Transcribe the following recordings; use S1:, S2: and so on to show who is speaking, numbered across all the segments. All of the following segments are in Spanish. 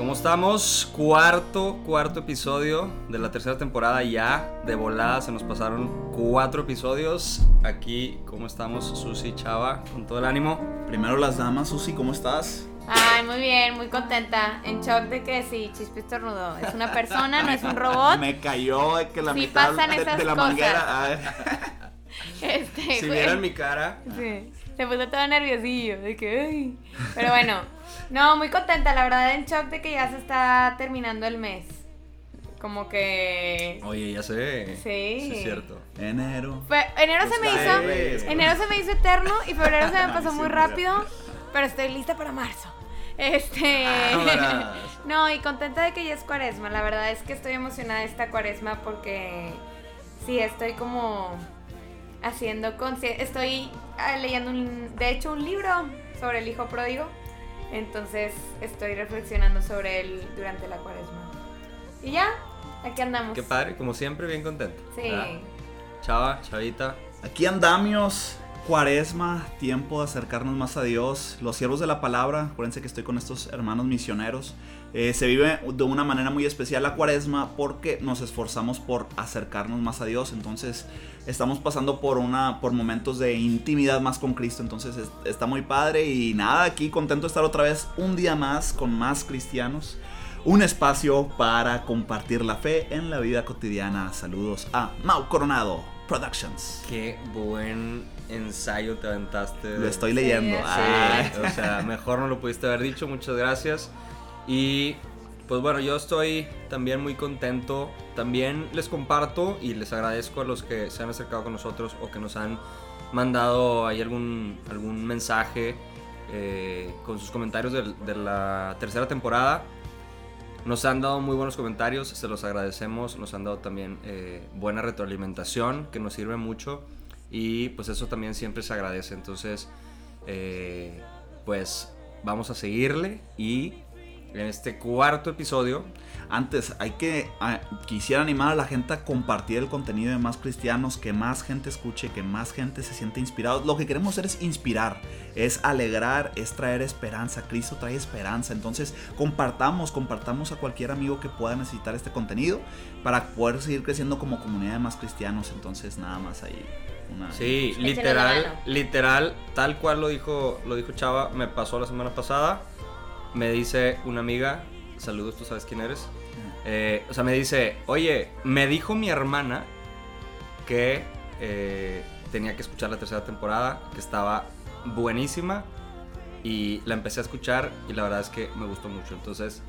S1: ¿Cómo estamos? Cuarto, cuarto episodio de la tercera temporada ya. De volada se nos pasaron cuatro episodios. Aquí, ¿cómo estamos? Susi, Chava, con todo el ánimo.
S2: Primero las damas, Susi, ¿cómo estás?
S3: Ay, muy bien, muy contenta. En shock de que sí, Chispi estornudó. Es una persona, no es un robot.
S2: Me cayó de que la
S3: Sí
S2: mitad
S3: pasan
S2: de,
S3: esas
S2: de la
S3: cosas.
S2: manguera. ay.
S3: Este,
S1: Si
S3: güey.
S1: vieran mi cara,
S3: Sí, se puso todo nerviosillo, de que, ay. Pero bueno, no, muy contenta, la verdad, en shock de que ya se está terminando el mes. Como que...
S1: Oye, ya sé.
S3: Sí.
S1: es cierto.
S2: Enero.
S3: Enero se me
S2: Está
S3: hizo... Enero se me hizo eterno y febrero se me pasó muy rápido, pero estoy lista para marzo. Este...
S1: Vámonos.
S3: No, y contenta de que ya es cuaresma. La verdad es que estoy emocionada de esta cuaresma porque sí, estoy como haciendo conciencia. Estoy ah, leyendo, un, de hecho, un libro sobre el hijo pródigo. Entonces estoy reflexionando sobre él durante la cuaresma. Y ya, aquí andamos.
S1: Qué padre, como siempre, bien contento.
S3: Sí.
S1: ¿verdad? Chava, Chavita.
S2: Aquí andamios. Cuaresma, tiempo de acercarnos más a Dios. Los siervos de la palabra, acuérdense que estoy con estos hermanos misioneros. Eh, se vive de una manera muy especial la cuaresma porque nos esforzamos por acercarnos más a Dios. Entonces estamos pasando por, una, por momentos de intimidad más con Cristo. Entonces es- está muy padre y nada, aquí contento de estar otra vez un día más con más cristianos. Un espacio para compartir la fe en la vida cotidiana. Saludos a Mau Coronado Productions.
S1: Qué buen ensayo te aventaste.
S2: Lo estoy leyendo.
S3: Sí,
S2: Ah.
S1: Sí, o sea, mejor no lo pudiste haber dicho, muchas gracias. Y pues bueno, yo estoy también muy contento. También les comparto y les agradezco a los que se han acercado con nosotros o que nos han mandado ahí algún, algún mensaje eh, con sus comentarios de, la tercera temporada. Nos han dado muy buenos comentarios, se los agradecemos. Nos han dado también eh, buena retroalimentación que nos sirve mucho. Y pues eso también siempre se agradece. Entonces, eh, pues vamos a seguirle. Y en este cuarto episodio,
S2: Antes, hay que. quisiera animar a la gente a compartir el contenido de más cristianos, que más gente escuche, que más gente se siente inspirado. Lo que queremos hacer es inspirar, es alegrar, es traer esperanza. Cristo trae esperanza. Entonces, compartamos, compartamos a cualquier amigo que pueda necesitar este contenido para poder seguir creciendo como comunidad de más cristianos. Entonces, nada más ahí. Una,
S1: sí, literal, literal, tal cual lo dijo, lo dijo Chava, me pasó la semana pasada. Me dice una amiga, saludos, tú sabes quién eres. Eh, o sea, me dice, oye, me dijo mi hermana que eh, tenía que escuchar la tercera temporada, que estaba buenísima. Y la empecé a escuchar y la verdad es que me gustó mucho. Entonces,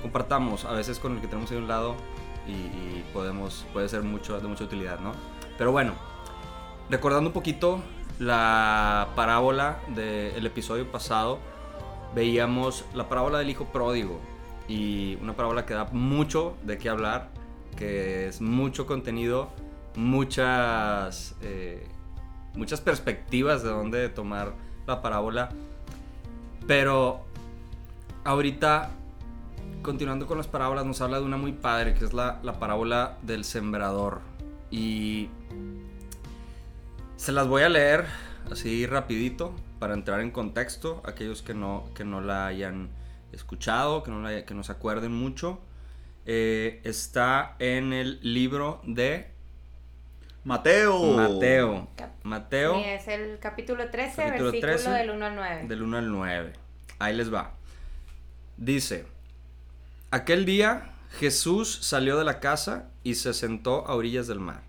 S1: compartamos a veces con el que tenemos ahí a un lado y, y podemos, puede ser mucho, de mucha utilidad, ¿no? Pero bueno, recordando un poquito la parábola del episodio pasado, veíamos la parábola del hijo pródigo y una parábola que da mucho de qué hablar, que es mucho contenido, muchas, eh, muchas perspectivas de dónde tomar la parábola, pero ahorita continuando con las parábolas nos habla de una muy padre que es la, la parábola del sembrador. Y se las voy a leer así rapidito para entrar en contexto, aquellos que no, que no la hayan escuchado, que no, la- que no se acuerden mucho. Eh, está en el libro de
S2: Mateo.
S1: Mateo.
S3: Cap-
S1: Mateo
S3: Sí, es el capítulo 13,
S1: Capítulo
S3: versículo
S1: 13,
S3: del 1 al 9.
S1: del 1 al 9. Ahí les va. Dice, aquel día Jesús salió de la casa y se sentó a orillas del mar.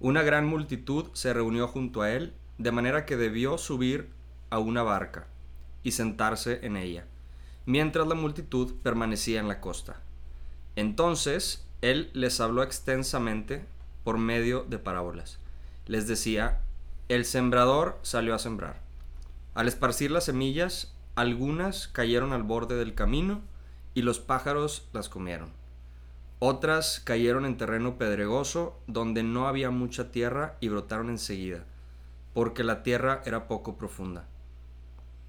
S1: Una gran multitud se reunió junto a él, de manera que debió subir a una barca y sentarse en ella, mientras la multitud permanecía en la costa. Entonces él les habló extensamente por medio de parábolas. Les decía, el sembrador salió a sembrar. Al esparcir las semillas, algunas cayeron al borde del camino y los pájaros las comieron. Otras cayeron en terreno pedregoso donde no había mucha tierra y brotaron enseguida, porque la tierra era poco profunda.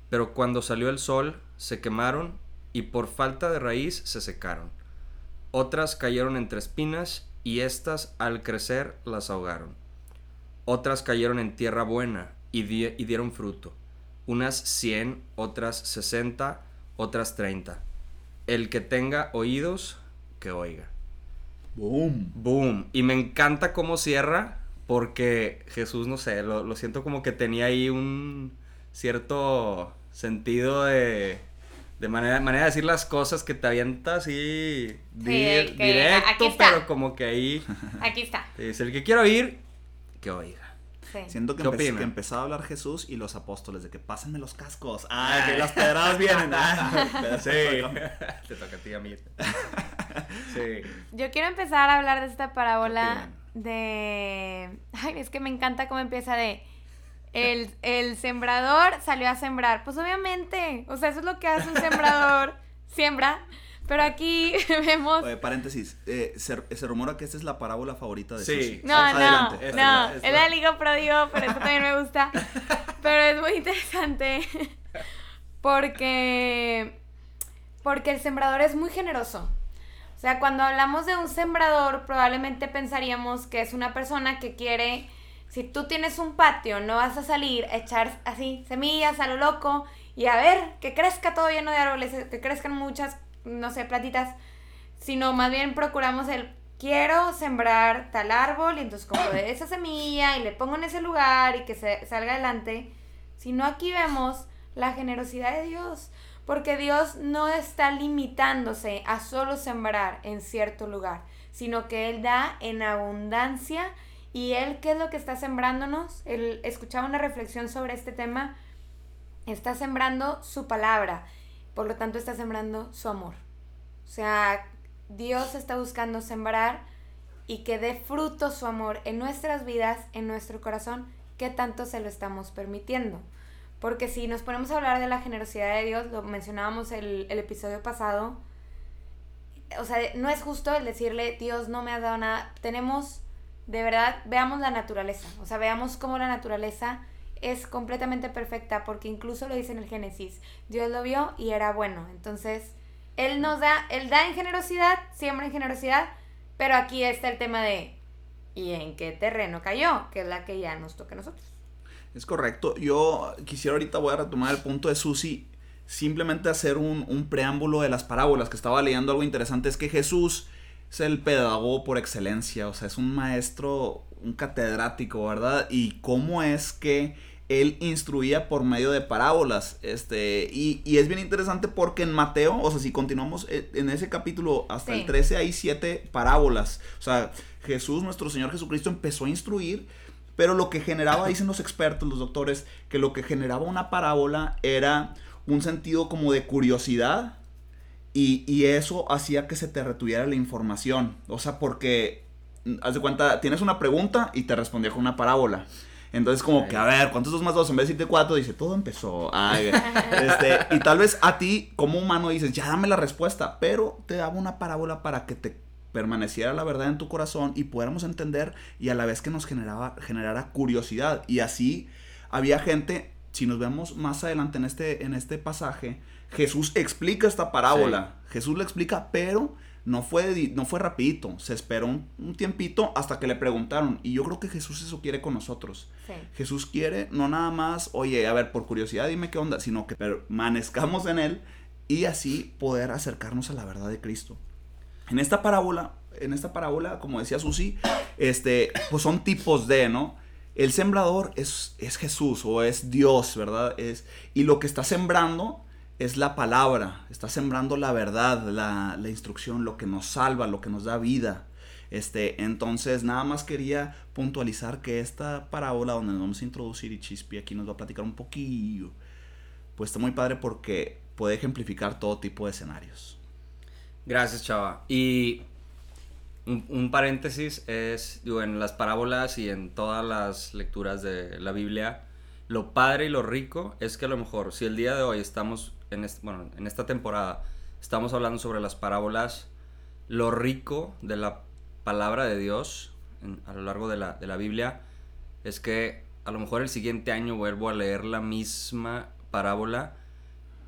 S1: Pero cuando salió el sol, se quemaron y por falta de raíz se secaron. Otras cayeron entre espinas y éstas al crecer las ahogaron. Otras cayeron en tierra buena y, y dieron fruto. Unas cien, otras sesenta, otras treinta. El que tenga oídos, que oiga.
S2: Boom.
S1: Boom. Y me encanta cómo cierra, porque Jesús, no sé, lo, lo siento como que tenía ahí un cierto sentido de, de manera, manera de decir las cosas que te avienta así di-
S3: Sí, que
S1: directo, pero como que ahí
S3: Aquí está.
S1: te dice, el que quiera oír, que oiga.
S3: Sí.
S2: Siento que,
S1: ¿Qué
S2: empe- que empezaba a hablar Jesús y los apóstoles de que pásenme los cascos. Ah, que las pedradas vienen. Ah,
S1: Sí. Te toca a ti, a mí. Sí.
S3: Yo quiero empezar a hablar de esta parábola
S2: ¿Qué
S3: de... Ay, es que me encanta cómo empieza de... El, el sembrador salió a sembrar. Pues obviamente, o sea, eso es lo que hace un sembrador. Siembra. Pero aquí vemos...
S2: Oye, paréntesis. eh, se, se rumora que esta es la parábola favorita de
S1: Sí.
S3: No,
S2: Adelante.
S3: no,
S1: Esta,
S3: no.
S1: esta.
S3: Es la liga pródigo, pero eso también me gusta. Pero es muy interesante porque porque el sembrador es muy generoso. O sea, cuando hablamos de un sembrador, probablemente pensaríamos que es una persona que quiere, si tú tienes un patio, no vas a salir a echar así semillas a lo loco y a ver que crezca todo lleno de árboles, que crezcan muchas, no sé, platitas, sino más bien procuramos el quiero sembrar tal árbol y entonces compro de esa semilla y le pongo en ese lugar y que se salga adelante. Sino aquí vemos la generosidad de Dios, porque Dios no está limitándose a solo sembrar en cierto lugar, sino que Él da en abundancia y Él, ¿qué es lo que está sembrándonos? Él escuchaba una reflexión sobre este tema, está sembrando su palabra, por lo tanto está sembrando su amor. O sea, Dios está buscando sembrar y que dé fruto su amor en nuestras vidas, en nuestro corazón, que tanto se lo estamos permitiendo. Porque si nos ponemos a hablar de la generosidad de Dios, lo mencionábamos el, el episodio pasado, o sea, no es justo el decirle, Dios no me has dado nada. Tenemos, de verdad, veamos la naturaleza, o sea, veamos cómo la naturaleza es completamente perfecta, porque incluso lo dice en el Génesis, Dios lo vio y era bueno. Entonces, Él nos da, Él da en generosidad, siembra en generosidad, pero aquí está el tema de, ¿y en qué terreno cayó? Que es la que ya nos toca a nosotros.
S2: Es correcto. Yo quisiera ahorita, voy a retomar el punto de Susi, simplemente hacer un, un preámbulo de las parábolas, que estaba leyendo algo interesante, es que Jesús es el pedagogo por excelencia, o sea, es un maestro, un catedrático, ¿verdad? Y cómo es que él instruía por medio de parábolas, este, y, y es bien interesante porque en Mateo, o sea, si continuamos eh, en ese capítulo hasta
S3: Sí.
S2: el 13 hay siete parábolas, o sea, Jesús, nuestro Señor Jesucristo, empezó a instruir pero lo que generaba, dicen los expertos, los doctores, que lo que generaba una parábola era un sentido como de curiosidad y, y eso hacía que se te retuviera la información. O sea, porque, mm, haz de cuenta, tienes una pregunta y te respondía con una parábola. Entonces como que, a ver, ¿cuántos dos más dos? En vez de decirte cuatro, dice, todo empezó. Ay, este, y tal vez a ti, como humano, dices, ya dame la respuesta, pero te daba una parábola para que te permaneciera la verdad en tu corazón y pudiéramos entender y a la vez que nos generaba, generara curiosidad. Y así había gente, si nos vemos más adelante en este, en este pasaje, Jesús explica esta parábola. Jesús la explica, pero no fue, no fue rapidito. Se esperó un, un tiempito hasta que le preguntaron. Y yo creo que Jesús eso quiere con nosotros.
S3: Sí.
S2: Jesús quiere no nada más, oye, a ver, por curiosidad dime qué onda, sino que permanezcamos en Él y así poder acercarnos a la verdad de Cristo. En esta parábola, en esta parábola, como decía Susi, este, pues son tipos de, ¿no? El sembrador es, es Jesús o es Dios, ¿verdad? Es, y lo que está sembrando es la palabra, está sembrando la verdad, la, la instrucción, lo que nos salva, lo que nos da vida. Este, entonces, nada más quería puntualizar que esta parábola donde nos vamos a introducir y Chispi aquí nos va a platicar un poquillo, pues está muy padre porque puede ejemplificar todo tipo de escenarios.
S1: Gracias, Chava. Y un, un paréntesis es, digo, en las parábolas y en todas las lecturas de la Biblia, lo padre y lo rico es que a lo mejor, si el día de hoy estamos, en, bueno, en esta temporada, estamos hablando sobre las parábolas, lo rico de la palabra de Dios a lo largo de la, de la Biblia es que a lo mejor el siguiente año vuelvo a leer la misma parábola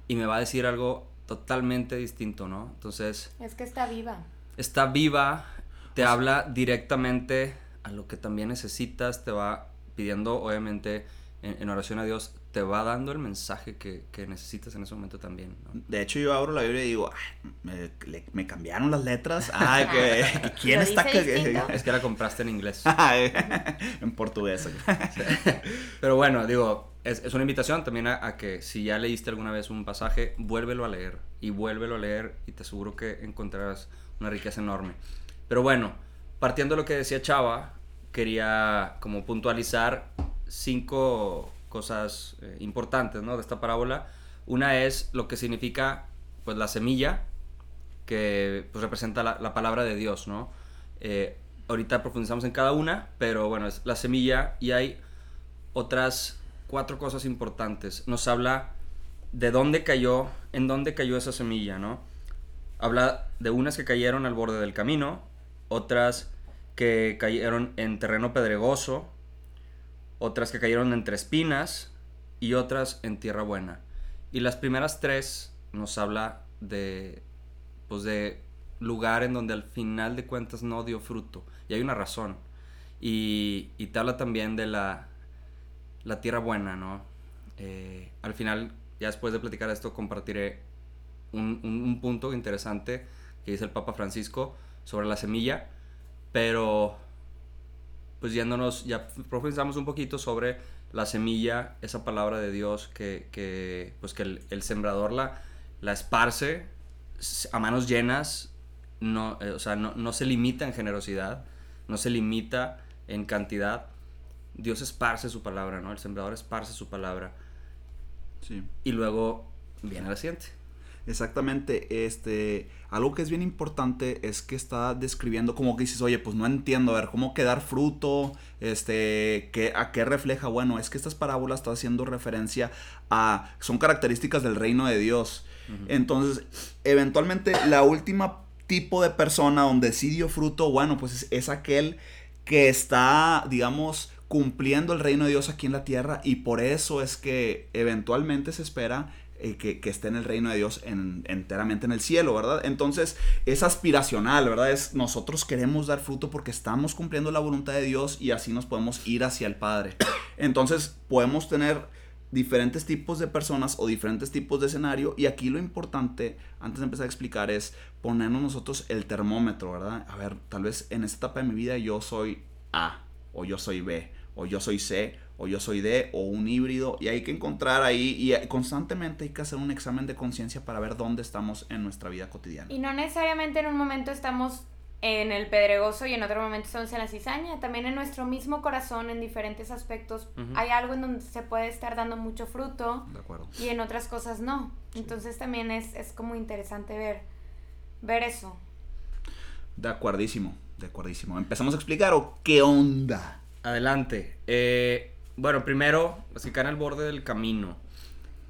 S1: y me va a decir algo totalmente distinto, ¿no? Entonces,
S3: Es que está viva.
S1: está viva, te habla directamente a lo que también necesitas, te va pidiendo, obviamente, en, en oración a Dios, te va dando el mensaje que, que necesitas en ese momento también, ¿no?
S2: De hecho, yo abro la Biblia y digo, "Ay, me, le- me cambiaron las letras. Ay, que, que ¿quién está? que-.
S1: Es que la compraste en inglés.
S2: Ay, en portugués.
S1: Pero bueno, digo, es, es una invitación también a, que si ya leíste alguna vez un pasaje, vuélvelo a leer y vuélvelo a leer y te aseguro que encontrarás una riqueza enorme. Pero bueno, partiendo de lo que decía Chava, quería como puntualizar cinco cosas eh, importantes ¿no? de esta parábola. Una es lo que significa pues la semilla, que pues, representa la, la palabra de Dios, ¿no? Eh, ahorita profundizamos en cada una, pero bueno, es la semilla y hay otras cuatro cosas importantes. Nos habla de dónde cayó, en dónde cayó esa semilla, ¿no? Habla de unas que cayeron al borde del camino, otras que cayeron en terreno pedregoso, otras que cayeron entre espinas y otras en tierra buena. Y las primeras tres nos habla de, pues de lugar en donde al final de cuentas no dio fruto. Y hay una razón. Y, y te habla también de la, la tierra buena, ¿no? Eh, al final, ya después de platicar esto, compartiré un, un- un punto interesante que dice el Papa Francisco sobre la semilla, pero pues yéndonos, ya profundizamos un poquito sobre la semilla, esa palabra de Dios que, que, pues que el, el sembrador la, la esparce a manos llenas, no, eh, o sea, no, no se limita en generosidad, no se limita en cantidad. Dios esparce su palabra, ¿no? El sembrador esparce su palabra.
S2: Sí.
S1: Y luego viene la siguiente.
S2: Exactamente, este, algo que es bien importante es que está describiendo como que dices, oye, pues no entiendo, a ver, cómo quedar fruto, este, ¿qué, a qué refleja, bueno, es que estas parábolas están haciendo referencia a, son características del reino de Dios. Entonces, eventualmente, la última tipo de persona donde sí dio fruto, bueno, pues es, es aquel que está, digamos, cumpliendo el reino de Dios aquí en la tierra y por eso es que eventualmente se espera eh, que, que esté en el reino de Dios en- enteramente en el cielo, ¿verdad? Entonces es aspiracional, ¿verdad? Es nosotros queremos dar fruto porque estamos cumpliendo la voluntad de Dios y así nos podemos ir hacia el Padre. Entonces podemos tener diferentes tipos de personas o diferentes tipos de escenario y aquí lo importante antes de empezar a explicar es ponernos nosotros el termómetro, ¿verdad? A ver, tal vez en esta etapa de mi vida yo soy A o yo soy B o yo soy C o yo soy D o un híbrido y hay que encontrar ahí y constantemente hay que hacer un examen de conciencia para ver dónde estamos en nuestra vida cotidiana.
S3: Y no necesariamente en un momento estamos en el pedregoso y en otro momento estamos en la cizaña. También en nuestro mismo corazón, en diferentes aspectos, hay algo en donde se puede estar dando mucho fruto
S2: De acuerdo.
S3: y en otras cosas no. Entonces también es, es como interesante ver, ver eso.
S2: De acuerdísimo, de acuerdísimo. ¿Empezamos a explicar o qué onda?
S1: Adelante. Eh, bueno, primero, los que caen al borde del camino.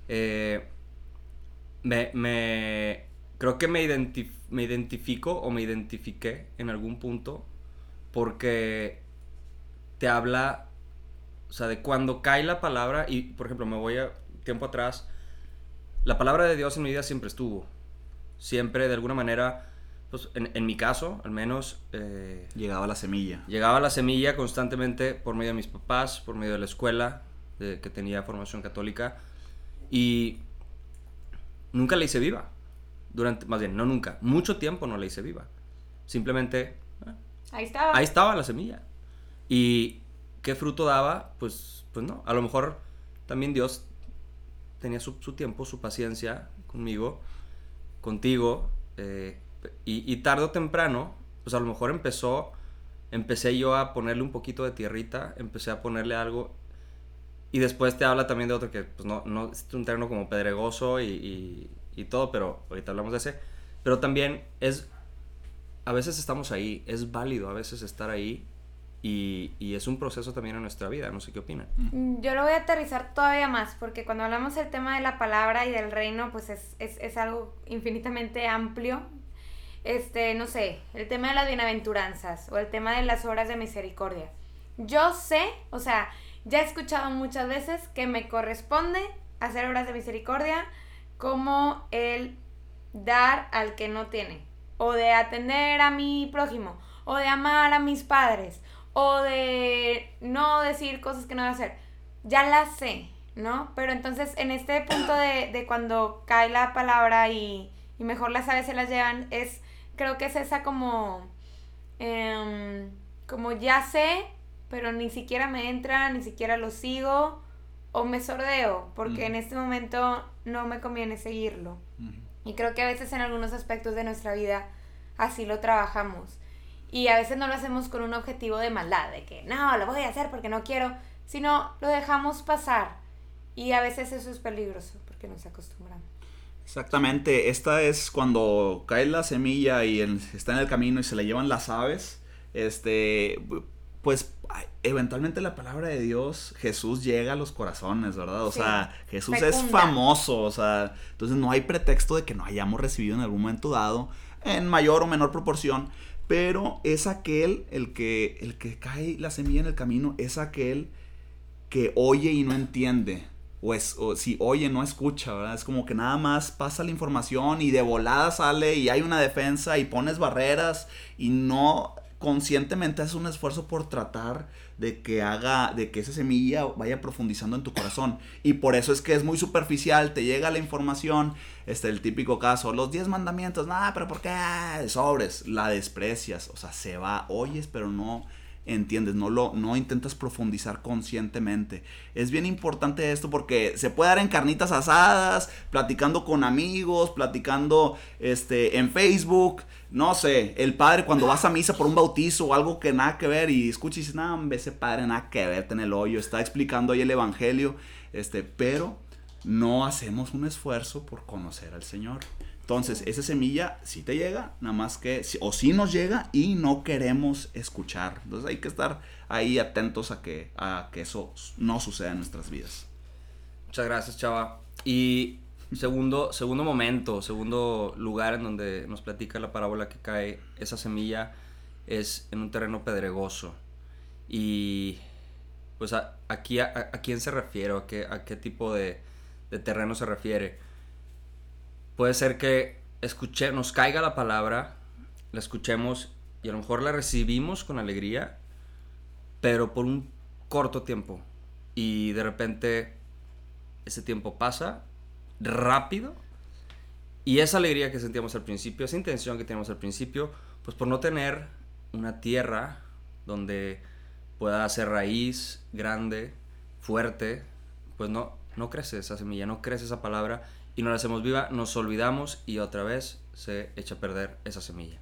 S1: Eh, me, me- creo que me, me identifico o me identifiqué en algún punto porque te habla, o sea, de cuando cae la palabra y, por ejemplo, me voy a tiempo atrás, la palabra de Dios en mi vida siempre estuvo. Siempre, de alguna manera, pues en, en mi caso, al menos... eh,
S2: Llegaba la semilla.
S1: Llegaba la semilla constantemente por medio de mis papás, por medio de la escuela, de- que tenía formación católica, y nunca la hice viva. Durante, más bien, no nunca, mucho tiempo no la hice viva. Simplemente, eh,
S3: Ahí estaba.
S1: ahí estaba la semilla. ¿Y qué fruto daba? Pues, pues no, a lo mejor también Dios tenía su, su tiempo, su paciencia conmigo, contigo, eh, y, y tarde o temprano, pues a lo mejor empezó, empecé yo a ponerle un poquito de tierrita, empecé a ponerle algo, Y después te habla también de otro que, pues, no, no es un terreno como pedregoso y, y, y todo, pero ahorita hablamos de ese. Pero también es, a veces estamos ahí, es válido a veces estar ahí y, y, es un proceso también en nuestra vida, no sé qué opinan.
S3: Mm, yo lo voy a aterrizar todavía más, porque cuando hablamos del tema de la palabra y del reino, pues es, es, es algo infinitamente amplio. Este, no sé, el tema de las bienaventuranzas o el tema de las obras de misericordia. Yo sé, o sea, ya he escuchado muchas veces que me corresponde hacer obras de misericordia como el dar al que no tiene, o de atender a mi prójimo, o de amar a mis padres, o de no decir cosas que no voy a hacer. Ya las sé, ¿no? Pero entonces en este punto de, de cuando cae la palabra y, y, mejor las aves se las llevan, es, creo que es esa como, eh, como ya sé, pero ni siquiera me entra, ni siquiera lo sigo, o me sordeo, porque en este momento no me conviene seguirlo. Y creo que a veces en algunos aspectos de nuestra vida así lo trabajamos. Y a veces no lo hacemos con un objetivo de maldad, de que no, lo voy a hacer porque no quiero, sino lo dejamos pasar. Y a veces eso es peligroso porque nos acostumbramos.
S2: Exactamente, esta es cuando cae la semilla y está en el camino y se la llevan las aves. Este, pues eventualmente la palabra de Dios, Jesús llega a los corazones, ¿verdad? O sea, Jesús es famoso, o sea, entonces no hay pretexto de que no hayamos recibido en algún momento dado, en mayor o menor proporción, pero es aquel, el que, el que cae la semilla en el camino, es aquel que oye y no entiende. O, es, o si oye, no escucha, ¿verdad? Es como que nada más pasa la información y de volada sale y hay una defensa y pones barreras y no conscientemente haces un esfuerzo por tratar de que haga, de que esa semilla vaya profundizando en tu corazón. Y por eso es que es muy superficial, te llega la información, este, el típico caso, los 10 mandamientos, nada, pero ¿por qué? Sobres, la desprecias, o sea, se va, oyes, pero no entiendes, no lo no intentas profundizar conscientemente. Es bien importante esto porque se puede dar en carnitas asadas, platicando con amigos, platicando este en Facebook, no sé, el padre cuando vas a misa por un bautizo o algo que nada que ver y escuchas "No, ese padre nada que ver en el hoyo, está explicando ahí el evangelio." Este, pero no hacemos un esfuerzo por conocer al Señor. Entonces, esa semilla sí te llega, nada más que, o sí nos llega y no queremos escuchar. Entonces hay que estar ahí atentos a que, a que eso no suceda en nuestras vidas.
S1: Muchas gracias, Chava. Y segundo, segundo momento, segundo lugar en donde nos platica la parábola que cae esa semilla es en un terreno pedregoso. Y pues aquí a, quién se refiere, a qué, a qué tipo de, de terreno se refiere puede ser que escuche, nos caiga la palabra, la escuchemos y a lo mejor la recibimos con alegría, pero por un corto tiempo. Y de repente ese tiempo pasa rápido y esa alegría que sentíamos al principio, esa intención que teníamos al principio, pues por no tener una tierra donde pueda hacer raíz grande, fuerte, pues no, no crece esa semilla, no crece esa palabra y no la hacemos viva, nos olvidamos y otra vez se echa a perder esa semilla.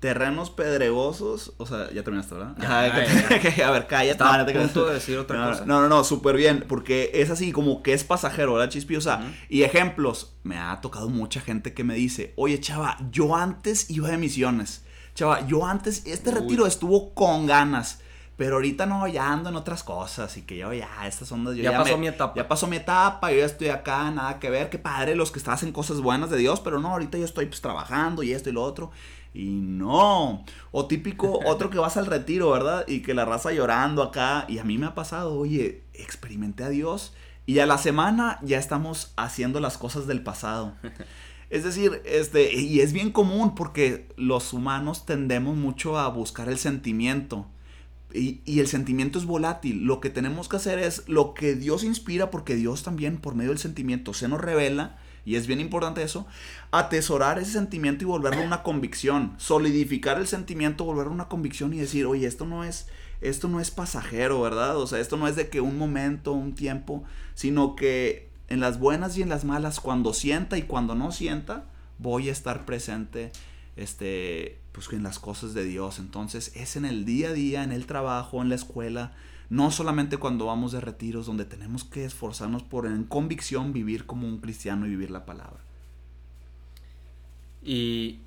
S2: Terrenos pedregosos, o sea, ya terminaste, ¿verdad? a ver, cállate.
S1: Estaba a punto de decir otra
S2: no,
S1: cosa.
S2: No, no, no, súper bien, porque es así como que es pasajero, ¿verdad, Chispiosa? Y ejemplos, me ha tocado mucha gente que me dice, oye, chava, yo antes iba de misiones. Chava, yo antes, este retiro estuvo con ganas. Pero ahorita no, ya ando en otras cosas y que yo ya, estas son
S1: Yo ya, pasó mi etapa.
S2: Ya pasó mi etapa, yo ya estoy acá, nada que ver. Qué padre los que hacen cosas buenas de Dios, pero no, ahorita yo estoy pues trabajando y esto y lo otro. Y no. O típico, otro que vas al retiro, ¿verdad? Y que la raza llorando acá. Y a mí me ha pasado, oye, experimenté a Dios. Y a la semana ya estamos haciendo las cosas del pasado. Es decir, este, y es bien común porque los humanos tendemos mucho a buscar el sentimiento y, el sentimiento es volátil. Lo que tenemos que hacer es lo que Dios inspira, porque Dios también por medio del sentimiento se nos revela, y es bien importante eso, atesorar ese sentimiento y volverlo una convicción, solidificar el sentimiento, volverlo una convicción y decir, oye, esto no es, esto no es pasajero, ¿verdad? O sea, esto no es de que un momento, un tiempo, sino que en las buenas y en las malas, cuando sienta y cuando no sienta, voy a estar presente este, pues en las cosas de Dios. Entonces es en el día a día, en el trabajo, en la escuela, no solamente cuando vamos de retiros, donde tenemos que esforzarnos por en convicción vivir como un cristiano y vivir la palabra.
S1: Y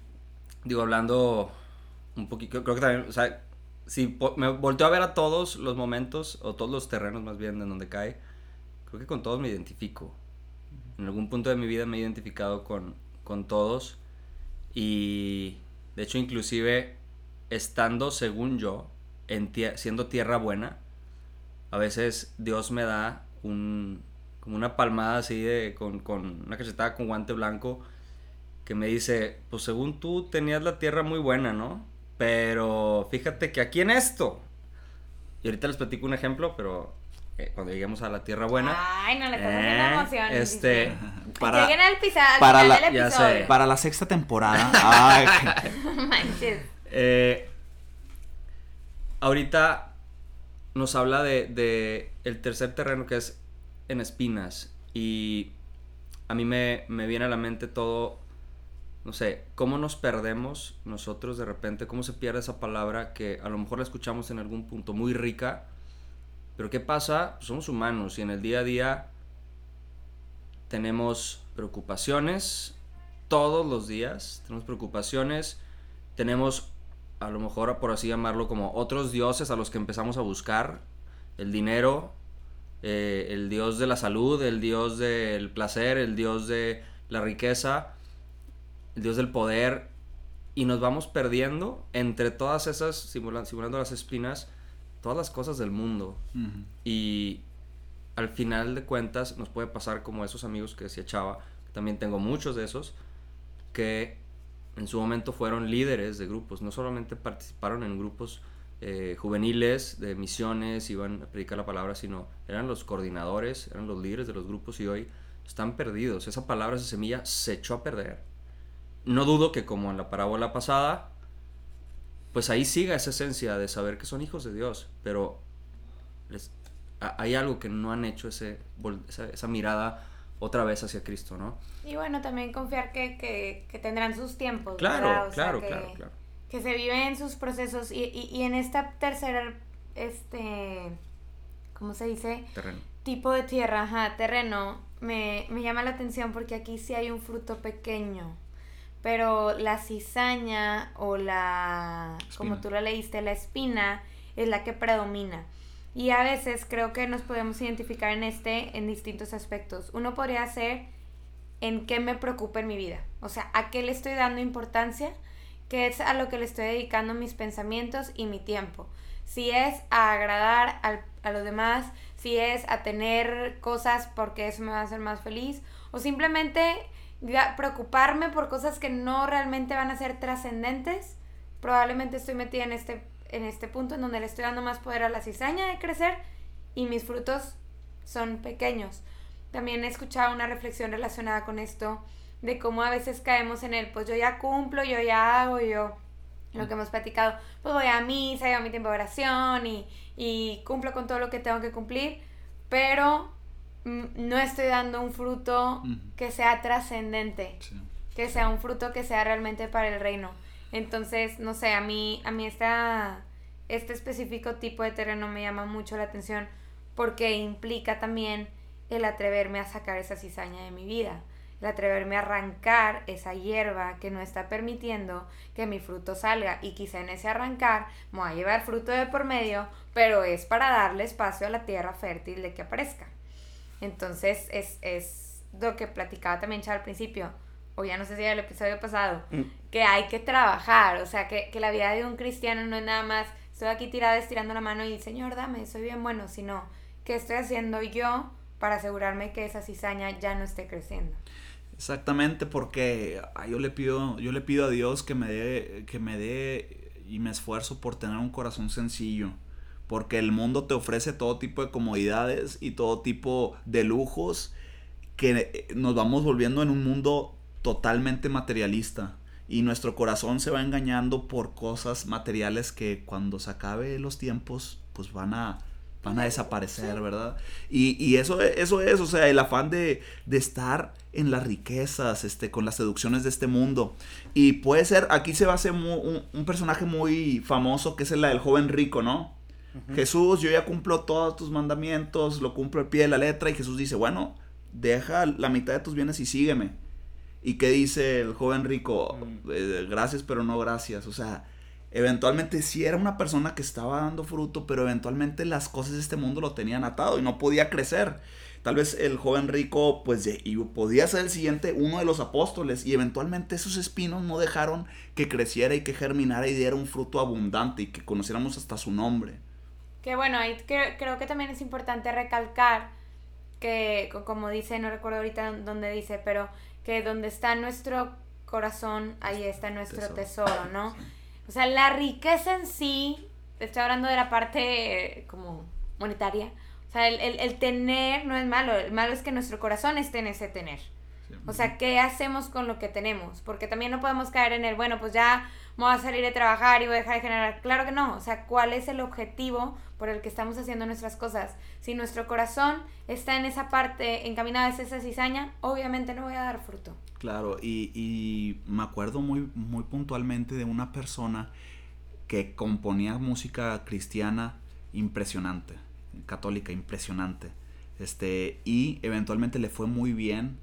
S1: digo, hablando un poquito, creo que también, o sea, si me volteo a ver a todos los momentos, o todos los terrenos más bien en donde cae, creo que con todos me identifico. En algún punto de mi vida me he identificado con, con todos. Y de hecho, inclusive estando, según yo, en siendo tierra buena, a veces Dios me da un, como una palmada así de, con, con una cachetada con guante blanco que me dice, pues según tú tenías la tierra muy buena, ¿no? Pero fíjate que aquí en esto, y ahorita les platico un ejemplo, pero eh, cuando lleguemos a la tierra buena.
S3: Ay, no le haciendo eh, emoción.
S1: Este.
S3: Para, Lleguen al, pisar,
S2: para,
S3: la,
S2: episodio. para la sexta temporada. Ay,
S1: eh, ahorita nos habla de, de, el tercer terreno que es en espinas. Y a mí me, me viene a la mente todo no sé, cómo nos perdemos nosotros de repente, cómo se pierde esa palabra que a lo mejor la escuchamos en algún punto muy rica, pero ¿qué pasa? Pues somos humanos y en el día a día tenemos preocupaciones todos los días, tenemos preocupaciones, tenemos a lo mejor por así llamarlo como otros dioses a los que empezamos a buscar, el dinero, eh, el dios de la salud, el dios del placer, el dios de la riqueza, el dios del poder, y nos vamos perdiendo entre todas esas, simulando, las espinas, todas las cosas del mundo. Y al final de cuentas nos puede pasar como esos amigos que decía Chava, también tengo muchos de esos, que en su momento fueron líderes de grupos, no solamente participaron en grupos eh, juveniles de misiones, iban a predicar la palabra, sino eran los coordinadores, eran los líderes de los grupos y hoy están perdidos. Esa palabra, esa semilla se echó a perder no dudo que como en la parábola pasada, pues ahí siga esa esencia de saber que son hijos de Dios, pero hay algo que no han hecho ese, esa, mirada otra vez hacia Cristo, ¿no?
S3: Y bueno, también confiar que, tendrán sus tiempos.
S1: Claro, claro, claro, claro.
S3: Que se viven sus procesos y, y, en esta tercera, este, ¿cómo se dice?
S1: Terreno.
S3: Tipo de tierra, ajá, terreno, me, me llama la atención porque aquí sí hay un fruto pequeño pero la cizaña o la, como tú lo leíste, la espina es la que predomina. Y a veces creo que nos podemos identificar en este en distintos aspectos. Uno podría ser en qué me preocupa en mi vida, o sea, a qué le estoy dando importancia, qué es a lo que le estoy dedicando mis pensamientos y mi tiempo. Si es a agradar a los demás, si es a tener cosas porque eso me va a hacer más feliz, o simplemente preocuparme por cosas que no realmente van a ser trascendentes, probablemente estoy metida en este, en este punto en donde le estoy dando más poder a la cizaña de crecer y mis frutos son pequeños. También he escuchado una reflexión relacionada con esto de cómo a veces caemos en el, pues yo ya cumplo, yo ya hago, yo lo que hemos platicado, pues voy a misa, llevo mi tiempo de oración y, y cumplo con todo lo que tengo que cumplir, pero no estoy dando un fruto que sea trascendente, que sea un fruto que sea realmente para el reino. Entonces, no sé, a mí, a mí esta, este específico tipo de terreno me llama mucho la atención porque implica también el atreverme a sacar esa cizaña de mi vida, el atreverme a arrancar esa hierba que no está permitiendo que mi fruto salga y quizá en ese arrancar me va a llevar fruto de por medio, pero es para darle espacio a la tierra fértil de que aparezca. Entonces es, es lo que platicaba también Char al principio, o ya no sé si era el episodio pasado, mm. que hay que trabajar, o sea, que, que, la vida de un cristiano no es nada más, estoy aquí tirada estirando la mano y, Señor, dame, soy bien bueno, sino, ¿qué estoy haciendo yo para asegurarme que esa cizaña ya no esté creciendo?
S2: Exactamente, porque yo le pido, yo le pido a Dios que me dé, que me dé y me esfuerzo por tener un corazón sencillo porque el mundo te ofrece todo tipo de comodidades y todo tipo de lujos que nos vamos volviendo en un mundo totalmente materialista y nuestro corazón se va engañando por cosas materiales que cuando se acabe los tiempos pues van a van a desaparecer, ¿verdad? Y, y, eso, eso es, o sea, el afán de, de, estar en las riquezas, este, con las seducciones de este mundo. Y puede ser, aquí se va a hacer un, un, personaje muy famoso que es el del joven rico, ¿no? Jesús, yo ya cumplo todos tus mandamientos, lo cumplo al pie de la letra y Jesús dice, bueno, deja la mitad de tus bienes y sígueme. ¿Y qué dice el joven rico? Mm. Eh, gracias, pero no gracias. O sea, eventualmente sí era una persona que estaba dando fruto, pero eventualmente las cosas de este mundo lo tenían atado y no podía crecer. Tal vez el joven rico, pues, y podía ser el siguiente, uno de los apóstoles, y eventualmente esos espinos no dejaron que creciera y que germinara y diera un fruto abundante y que conociéramos hasta su nombre.
S3: Que bueno, ahí creo, que también es importante recalcar que, como dice, no recuerdo ahorita dónde dice, pero que donde está nuestro corazón, ahí está nuestro tesoro, ¿no? O sea, la riqueza en sí, estoy hablando de la parte como monetaria, o sea, el, tener no es malo, el malo es que nuestro corazón esté en ese tener. O sea, ¿qué hacemos con lo que tenemos? Porque también no podemos caer en el, bueno, pues ya voy a salir de trabajar y voy a dejar de generar. Claro que no. O sea, ¿cuál es el objetivo por el que estamos haciendo nuestras cosas? Si nuestro corazón está en esa parte encaminada hacia esa cizaña, obviamente no voy a dar fruto.
S2: Claro, y, y me acuerdo muy, muy puntualmente de una persona que componía música cristiana impresionante, católica impresionante. Este, y eventualmente le fue muy bien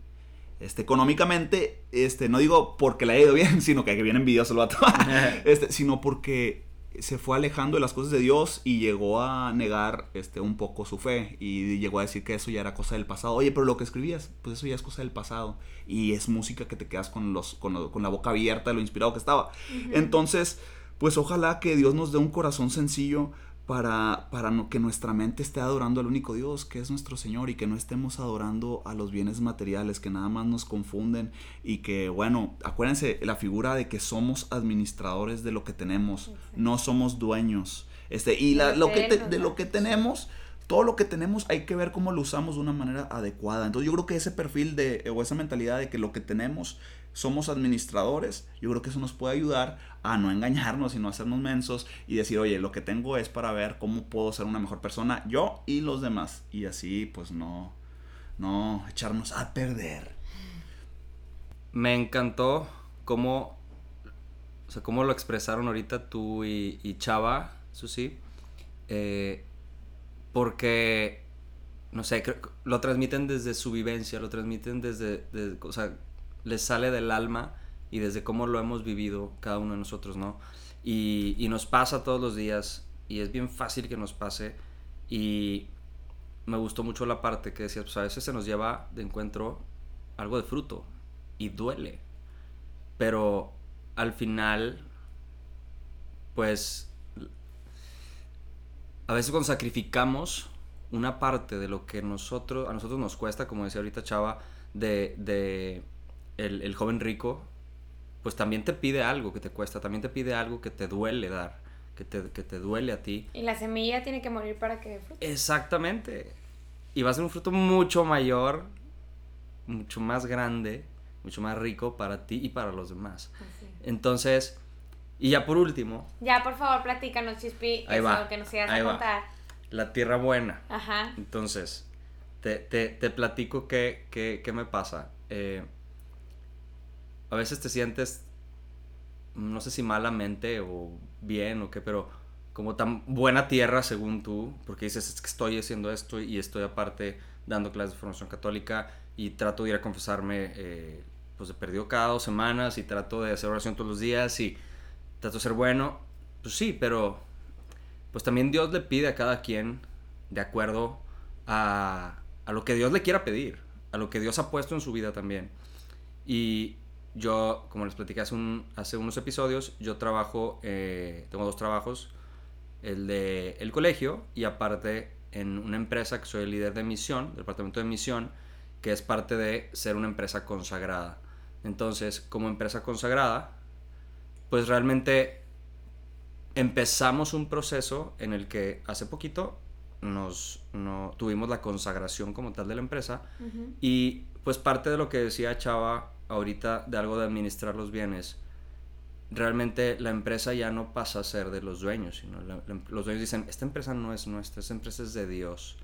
S2: este, económicamente, este, no digo porque le ha ido bien, sino que, viene envidioso el vato, este, sino porque se fue alejando de las cosas de Dios y llegó a negar este, un poco su fe y llegó a decir que eso ya era cosa del pasado. Oye, pero lo que escribías, pues eso ya es cosa del pasado y es música que te quedas con, los, con, con la boca abierta de lo inspirado que estaba. Entonces, pues ojalá que Dios nos dé un corazón sencillo para, para no, que nuestra mente esté adorando al único Dios, que es nuestro Señor, y que no estemos adorando a los bienes materiales que nada más nos confunden y que, bueno, acuérdense la figura de que somos administradores de lo que tenemos, no somos dueños. Este, y la, lo que de lo que tenemos, todo lo que tenemos hay que ver cómo lo usamos de una manera adecuada. Entonces yo creo que ese perfil de, o esa mentalidad de que lo que tenemos somos administradores, yo creo que eso nos puede ayudar a no engañarnos y no hacernos mensos y decir, oye, lo que tengo es para ver cómo puedo ser una mejor persona, yo y los demás. Y así, pues no, no echarnos a perder.
S1: Me encantó cómo, o sea, cómo lo expresaron ahorita tú y, Chava, Susi, eh, porque, no sé, lo transmiten desde su vivencia, lo transmiten desde, o sea, les sale del alma y desde cómo lo hemos vivido cada uno de nosotros, ¿no? Y, nos pasa todos los días y es bien fácil que nos pase y me gustó mucho la parte que decías, pues a veces se nos lleva de encuentro algo de fruto y duele, pero al final, pues, a veces cuando sacrificamos una parte de lo que nosotros, a nosotros nos cuesta, como decía ahorita Chava, de el, joven rico, pues también te pide algo que te cuesta, también te pide algo que te duele dar, que te, que te duele a ti.
S3: Y la semilla tiene que morir para que
S1: frute. Exactamente. Y va a ser un fruto mucho mayor, mucho más grande, mucho más rico para ti y para los demás. Entonces, y ya por último.
S3: Ya, por favor, platícanos, Chispi, ahí va, que nos ibas a contar.
S1: La tierra buena. Ajá. Entonces, te, te, te platico qué, qué, qué me pasa. Eh, a veces te sientes, no sé si malamente o bien o qué, pero como tan buena tierra según tú, porque dices, es que estoy haciendo esto y estoy aparte dando clases de formación católica y trato de ir a confesarme, eh, pues de perdido cada dos semanas y trato de hacer oración todos los días y trato de ser bueno, pues sí, pero pues también Dios le pide a cada quien de acuerdo a, a lo que Dios le quiera pedir, a lo que Dios ha puesto en su vida también. Y, yo, como les platicé hace, hace unos episodios, yo trabajo, eh, tengo dos trabajos, el de el colegio y aparte en una empresa que soy el líder de misión, departamento de misión, que es parte de ser una empresa consagrada. Entonces, como empresa consagrada, pues realmente empezamos un proceso en el que hace poquito nos no, tuvimos la consagración como tal de la empresa y pues parte de lo que decía Chava ahorita de algo de administrar los bienes, realmente la empresa ya no pasa a ser de los dueños, sino los dueños dicen, esta empresa no es nuestra, esta empresa es de Dios.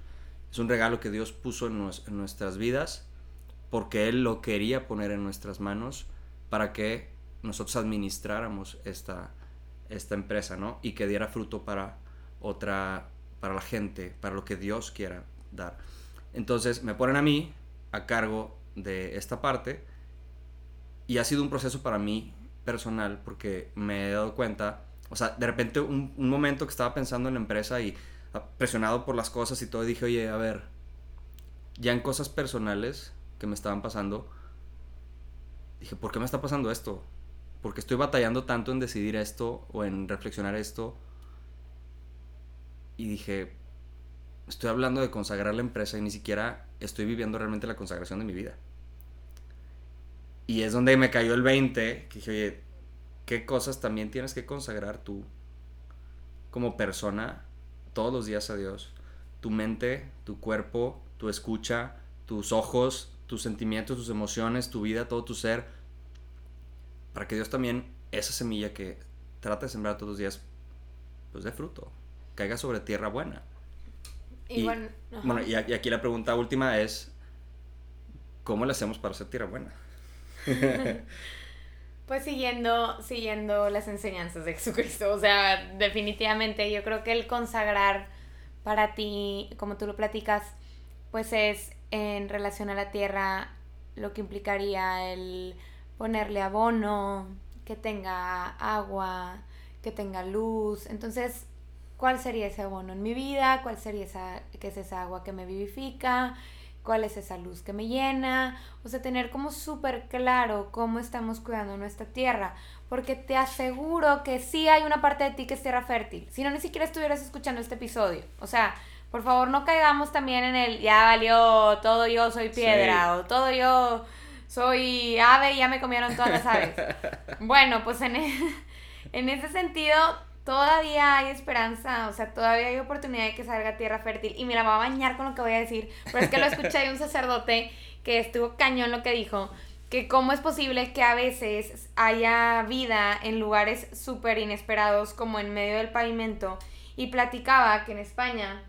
S1: Es un regalo que Dios puso en, en nuestras vidas porque Él lo quería poner en nuestras manos para que nosotros administráramos esta, esta empresa, ¿no? Y que diera fruto para otra, para la gente, para lo que Dios quiera dar. Entonces me ponen a mí a cargo de esta parte y ha sido un proceso para mí personal porque me he dado cuenta, o sea, de repente un, momento que estaba pensando en la empresa y presionado por las cosas y todo, dije, oye, a ver, ya en cosas personales que me estaban pasando, dije, ¿por qué me está pasando esto? Porque estoy batallando tanto en decidir esto o en reflexionar esto. Y dije, estoy hablando de consagrar la empresa y ni siquiera estoy viviendo realmente la consagración de mi vida. Y es donde me cayó el 20, que dije, oye, ¿qué cosas también tienes que consagrar tú como persona todos los días a Dios? Tu mente, tu cuerpo, tu escucha, tus ojos, tus sentimientos, tus emociones, tu vida, todo tu ser, para que Dios también, esa semilla que trata de sembrar todos los días, pues dé fruto, caiga sobre tierra buena. Y, bueno, y aquí la pregunta última es, ¿cómo le hacemos para hacer tierra buena?
S3: pues siguiendo, siguiendo las enseñanzas de Jesucristo. O sea, definitivamente yo creo que el consagrar para ti, como tú lo platicas, pues es en relación a la tierra lo que implicaría el ponerle abono, que tenga agua, que tenga luz. Entonces, ¿cuál sería ese abono en mi vida? ¿Cuál sería esa, qué es esa agua que me vivifica? Cuál es esa luz que me llena, o sea, tener como súper claro cómo estamos cuidando nuestra tierra, porque te aseguro que sí hay una parte de ti que es tierra fértil, si no ni siquiera estuvieras escuchando este episodio, o sea, por favor no caigamos también en el ya valió, todo yo soy piedra, o todo yo soy ave y ya me comieron todas las aves. bueno, pues en, e, en ese sentido todavía hay esperanza, o sea, todavía hay oportunidad de que salga tierra fértil. Y mira, me va a bañar con lo que voy a decir, pero es que lo escuché de un sacerdote que estuvo cañón lo que dijo, que cómo es posible que a veces haya vida en lugares súper inesperados como en medio del pavimento. Y platicaba que en España,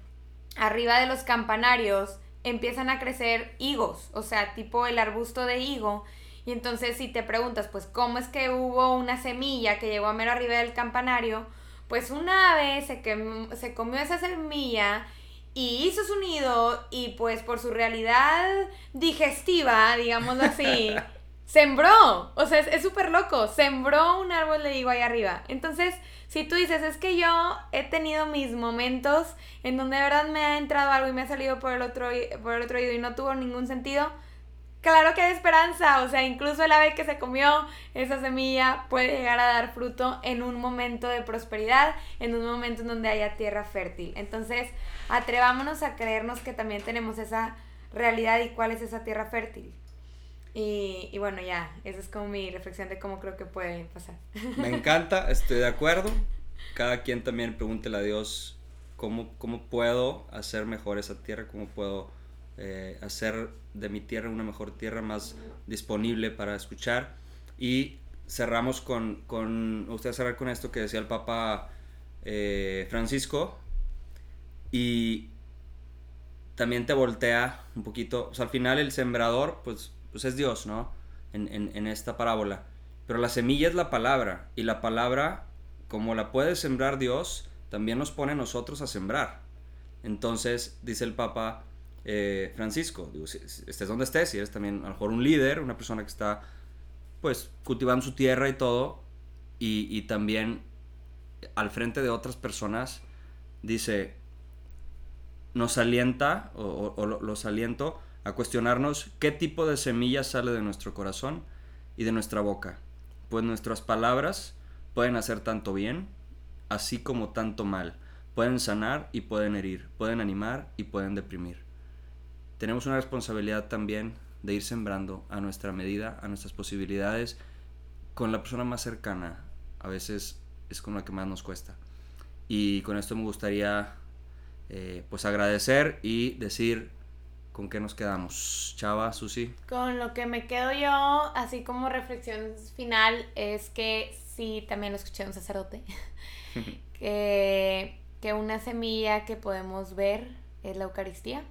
S3: arriba de los campanarios, empiezan a crecer higos, o sea, tipo el arbusto de higo y entonces si te preguntas, pues, ¿cómo es que hubo una semilla que llegó a mero arriba del campanario? Pues una ave se, que, se comió esa semilla y hizo su nido y pues por su realidad digestiva, digámoslo así, sembró. O sea, es súper loco. Sembró un árbol de higo ahí arriba. Entonces, si tú dices, es que yo he tenido mis momentos en donde de verdad me ha entrado algo y me ha salido por el otro, por el otro oído y no tuvo ningún sentido, claro que hay esperanza, o sea, incluso el ave que se comió esa semilla puede llegar a dar fruto en un momento de prosperidad, en un momento en donde haya tierra fértil. Entonces, atrevámonos a creernos que también tenemos esa realidad y cuál es esa tierra fértil. Y, y bueno, ya, esa es como mi reflexión de cómo creo que puede pasar.
S1: Me encanta, estoy de acuerdo. Cada quien también pregúntele a Dios cómo, cómo puedo hacer mejor esa tierra, cómo puedo eh, hacer de mi tierra una mejor tierra más disponible para escuchar. Y cerramos con, con usted cerrar con esto que decía el Papa eh, Francisco. Y también te voltea un poquito. al final el sembrador, pues, pues es Dios, ¿no? En, en esta parábola. Pero la semilla es la palabra. Y la palabra, como la puede sembrar Dios, también nos pone a nosotros a sembrar. Entonces, dice el Papa, eh, Francisco. Digo, si, estés donde estés, si eres también a lo mejor un líder, una persona que está pues cultivando su tierra y todo, y, también al frente de otras personas, dice, nos alienta o, los aliento a cuestionarnos qué tipo de semilla sale de nuestro corazón y de nuestra boca. Pues nuestras palabras pueden hacer tanto bien, así como tanto mal. Pueden sanar y pueden herir, pueden animar y pueden deprimir tenemos una responsabilidad también de ir sembrando a nuestra medida, a nuestras posibilidades, con la persona más cercana. A veces es con la que más nos cuesta. Y con esto me gustaría eh, pues agradecer y decir ¿con qué nos quedamos? Chava, Susi.
S3: Con lo que me quedo yo, así como reflexión final, es que sí, también lo escuché de un sacerdote, que, que una semilla que podemos ver es la Eucaristía.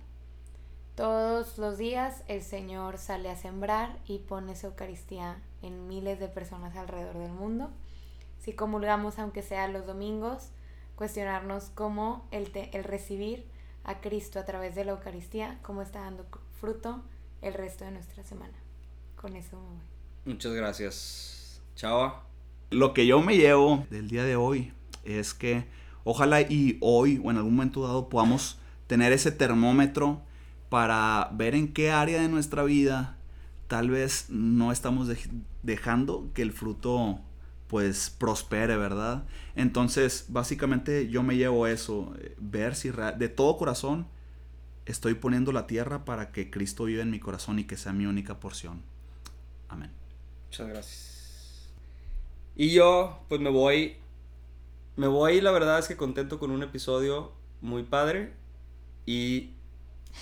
S3: Todos los días el Señor sale a sembrar y pone esa Eucaristía en miles de personas alrededor del mundo. Si comulgamos, aunque sea los domingos, cuestionarnos cómo el, te- el recibir a Cristo a través de la Eucaristía, cómo está dando fruto el resto de nuestra semana. Con eso me voy.
S1: Muchas gracias. Chava.
S2: Lo que yo me llevo del día de hoy es que ojalá y hoy o en algún momento dado podamos tener ese termómetro para ver en qué área de nuestra vida tal vez no estamos dej- dejando que el fruto pues prospere, ¿verdad? Entonces, básicamente yo me llevo eso, eh, ver si de todo corazón estoy poniendo la tierra para que Cristo viva en mi corazón y que sea mi única porción. Amén.
S1: Muchas gracias. Y yo, pues me voy. Me voy, la verdad es que contento con un episodio muy padre. Y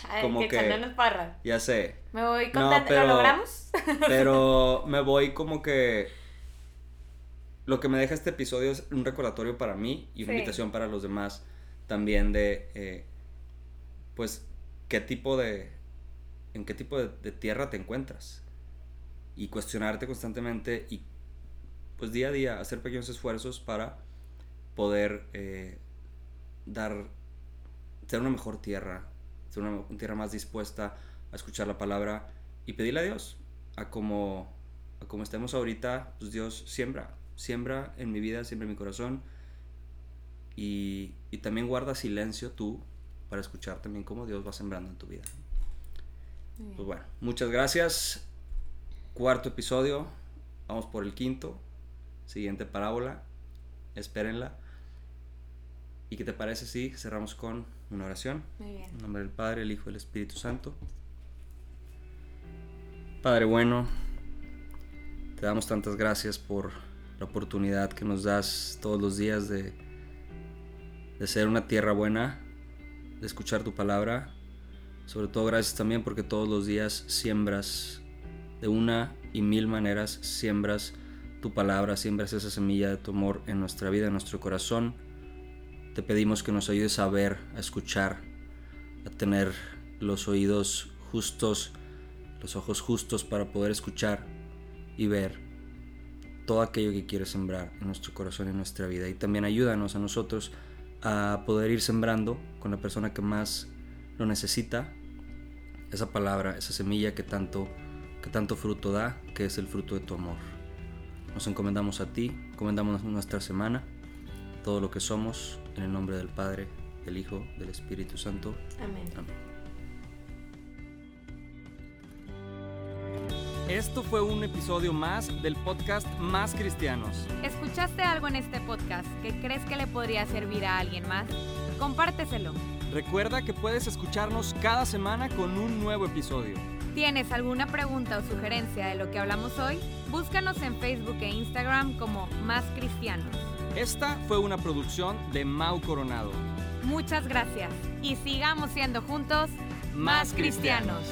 S3: Ay,
S1: Como
S3: que
S1: que-
S3: echándonos parra.
S1: ya sé.
S3: Me voy
S1: No,
S3: contenta.
S1: pero-
S3: ¿Lo logramos?
S1: Pero me voy como que. Lo que me deja este episodio es un recordatorio para mí y una
S3: Sí.
S1: invitación para los demás también de. eh, pues, qué tipo de. En qué tipo de, de tierra te encuentras. Y cuestionarte constantemente y, pues, día a día, hacer pequeños esfuerzos para poder eh, dar. ser una mejor tierra, ser una tierra más dispuesta a escuchar la palabra y pedirle a Dios, a como, a como estemos ahorita, pues Dios siembra, siembra en mi vida, siembra en mi corazón y, y también guarda silencio tú para escuchar también cómo Dios va sembrando en tu vida. Pues bueno, muchas gracias. Cuarto episodio, vamos por el quinto, siguiente parábola, espérenla. ¿Y qué te parece si cerramos con una oración?
S3: Muy bien.
S1: En nombre del Padre, el Hijo y el Espíritu Santo. Padre bueno, te damos tantas gracias por la oportunidad que nos das todos los días de, de ser una tierra buena, de escuchar tu palabra. Sobre todo gracias también porque todos los días siembras de una y mil maneras, siembras tu palabra, siembras esa semilla de tu amor en nuestra vida, en nuestro corazón. Te pedimos que nos ayudes a ver, a escuchar, a tener los oídos justos, los ojos justos para poder escuchar y ver todo aquello que quieres sembrar en nuestro corazón y en nuestra vida. Y también ayúdanos a nosotros a poder ir sembrando con la persona que más lo necesita esa palabra, esa semilla que tanto, que tanto fruto da, que es el fruto de tu amor. Nos encomendamos a ti, encomendamos nuestra semana, todo lo que somos, en el nombre del Padre, del Hijo, del Espíritu Santo.
S3: Amén.
S1: Amén.
S4: Esto fue un episodio más del podcast Más Cristianos.
S3: ¿Escuchaste algo en este podcast que crees que le podría servir a alguien más? Compárteselo.
S4: Recuerda que puedes escucharnos cada semana con un nuevo episodio.
S3: ¿Tienes alguna pregunta o sugerencia de lo que hablamos hoy? Búscanos en Facebook e Instagram como Más Cristianos.
S4: Esta fue una producción de Mau Coronado.
S3: Muchas gracias y sigamos siendo juntos Más cristianos.